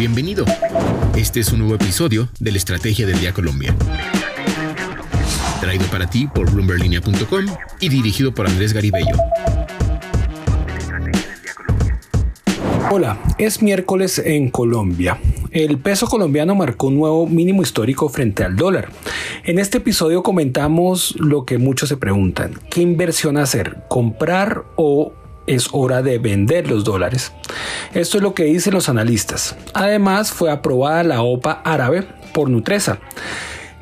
Bienvenido. Este es un nuevo episodio de la Estrategia del Día Colombia. Traído para ti por bloomberlinia.com y dirigido por Andrés Garibello. Hola, es miércoles en Colombia. El peso colombiano marcó un nuevo mínimo histórico frente al dólar. En este episodio comentamos lo que muchos se preguntan. ¿Qué inversión hacer? ¿Comprar o es hora de vender los dólares. Esto es lo que dicen los analistas. Además, fue aprobada la OPA árabe por Nutresa.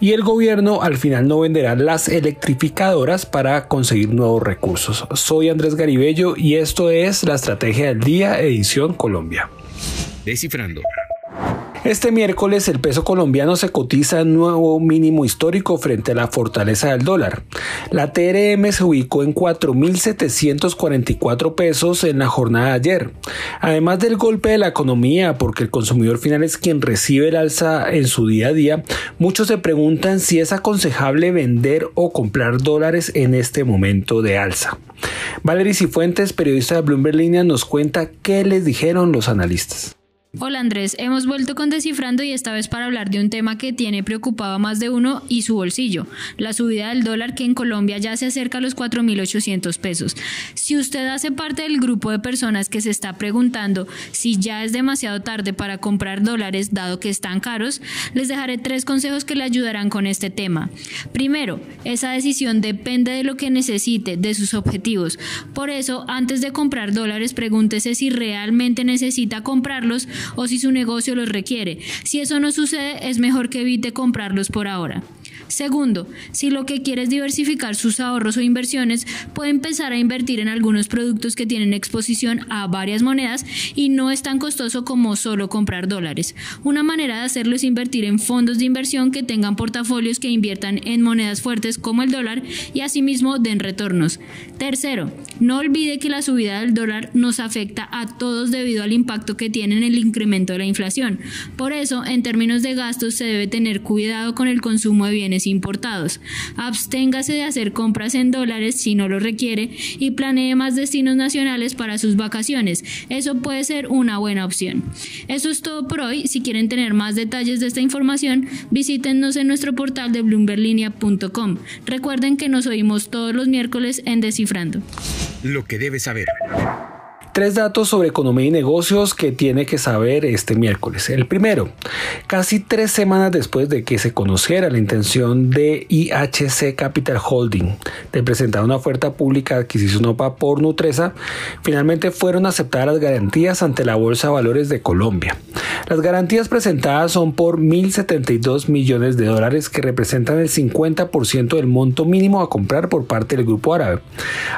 Y el gobierno al final no venderá las electrificadoras para conseguir nuevos recursos. Soy Andrés Garibello y esto es la Estrategia del Día, edición Colombia. Descifrando. Este miércoles el peso colombiano se cotiza en nuevo mínimo histórico frente a la fortaleza del dólar. La TRM se ubicó en 4.744 pesos en la jornada de ayer. Además del golpe de la economía, porque el consumidor final es quien recibe el alza en su día a día, muchos se preguntan si es aconsejable vender o comprar dólares en este momento de alza. Valery Cifuentes, periodista de Bloomberg Línea, nos cuenta qué les dijeron los analistas. Hola Andrés, hemos vuelto con Descifrando y esta vez para hablar de un tema que tiene preocupado a más de uno y su bolsillo, la subida del dólar que en Colombia ya se acerca a los 4.800 pesos. Si usted hace parte del grupo de personas que se está preguntando si ya es demasiado tarde para comprar dólares dado que están caros, les dejaré tres consejos que le ayudarán con este tema. Primero, esa decisión depende de lo que necesite, de sus objetivos. Por eso, antes de comprar dólares, pregúntese si realmente necesita comprarlos o si su negocio los requiere. Si eso no sucede, es mejor que evite comprarlos por ahora. Segundo, si lo que quiere es diversificar sus ahorros o inversiones, puede empezar a invertir en algunos productos que tienen exposición a varias monedas y no es tan costoso como solo comprar dólares. Una manera de hacerlo es invertir en fondos de inversión que tengan portafolios que inviertan en monedas fuertes como el dólar y asimismo den retornos. Tercero, no olvide que la subida del dólar nos afecta a todos debido al impacto que tiene en el incremento de la inflación. Por eso, en términos de gastos, se debe tener cuidado con el consumo de bienes importados. Absténgase de hacer compras en dólares si no lo requiere y planee más destinos nacionales para sus vacaciones. Eso puede ser una buena opción. Eso es todo por hoy. Si quieren tener más detalles de esta información, visítenos en nuestro portal de bloomberlinia.com. Recuerden que nos oímos todos los miércoles en Descifrando. Lo que debes saber. Tres datos sobre economía y negocios que tiene que saber este miércoles. El primero, casi tres semanas después de que se conociera la intención de IHC Capital Holding de presentar una oferta pública de adquisición OPA por Nutresa, finalmente fueron aceptadas las garantías ante la Bolsa de Valores de Colombia. Las garantías presentadas son por 1.072 millones de dólares que representan el 50% del monto mínimo a comprar por parte del grupo árabe.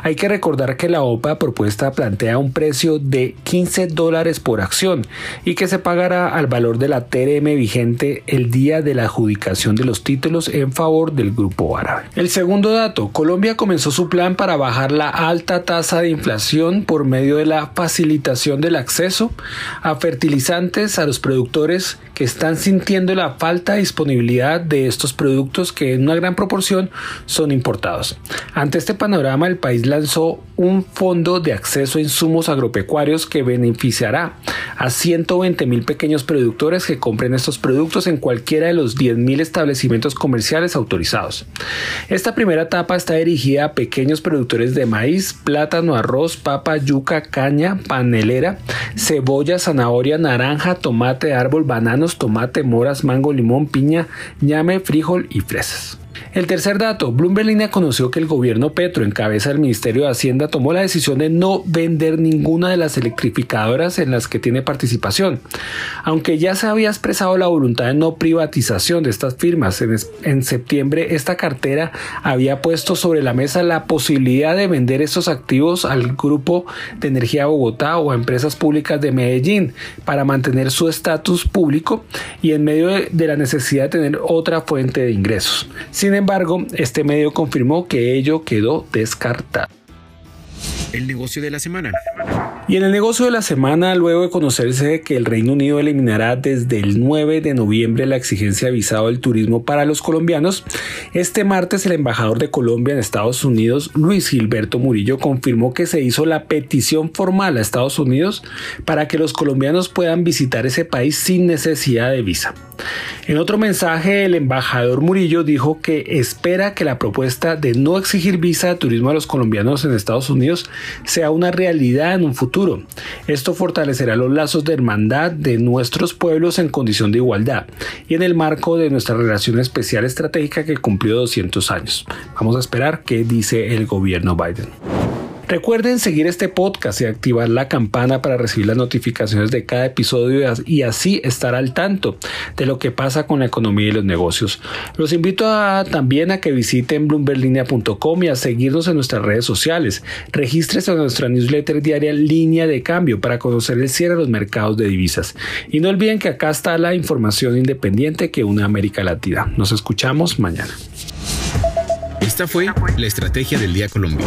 Hay que recordar que la OPA propuesta plantea un precio de 15 dólares por acción y que se pagará al valor de la TRM vigente el día de la adjudicación de los títulos en favor del grupo árabe. El segundo dato, Colombia comenzó su plan para bajar la alta tasa de inflación por medio de la facilitación del acceso a fertilizantes a los productores que están sintiendo la falta de disponibilidad de estos productos que en una gran proporción son importados. Ante este panorama, el país lanzó un fondo de acceso a insumos agropecuarios que beneficiará a 120 mil pequeños productores que compren estos productos en cualquiera de los 10 mil establecimientos comerciales autorizados. Esta primera etapa está dirigida a pequeños productores de maíz, plátano, arroz, papa, yuca, caña, panelera, cebolla, zanahoria, naranja, tomate, árbol, banano, tomate, moras, mango, limón, piña, ñame, frijol y fresas. El tercer dato, Bloomberg conoció que el gobierno Petro, en cabeza del Ministerio de Hacienda, tomó la decisión de no vender ninguna de las electrificadoras en las que tiene participación. Aunque ya se había expresado la voluntad de no privatización de estas firmas, en, en septiembre esta cartera había puesto sobre la mesa la posibilidad de vender estos activos al Grupo de Energía Bogotá o a empresas públicas de Medellín para mantener su estatus público y en medio de, la necesidad de tener otra fuente de ingresos. Embargo, este medio confirmó que ello quedó descartado. El negocio de la semana. Y en el negocio de la semana, luego de conocerse que el Reino Unido eliminará desde el 9 de noviembre la exigencia de visado del turismo para los colombianos, este martes el embajador de Colombia en Estados Unidos, Luis Gilberto Murillo, confirmó que se hizo la petición formal a Estados Unidos para que los colombianos puedan visitar ese país sin necesidad de visa. En otro mensaje, el embajador Murillo dijo que espera que la propuesta de no exigir visa de turismo a los colombianos en Estados Unidos sea una realidad en un futuro. Esto fortalecerá los lazos de hermandad de nuestros pueblos en condición de igualdad y en el marco de nuestra relación especial estratégica que cumplió 200 años. Vamos a esperar qué dice el gobierno Biden. Recuerden seguir este podcast y activar la campana para recibir las notificaciones de cada episodio y así estar al tanto de lo que pasa con la economía y los negocios. Los invito también a que visiten bloomberlinia.com y a seguirnos en nuestras redes sociales. Regístrese en nuestra newsletter diaria Línea de Cambio para conocer el cierre de los mercados de divisas. Y no olviden que acá está la información independiente que une América Latina. Nos escuchamos mañana. Esta fue la Estrategia del Día Colombia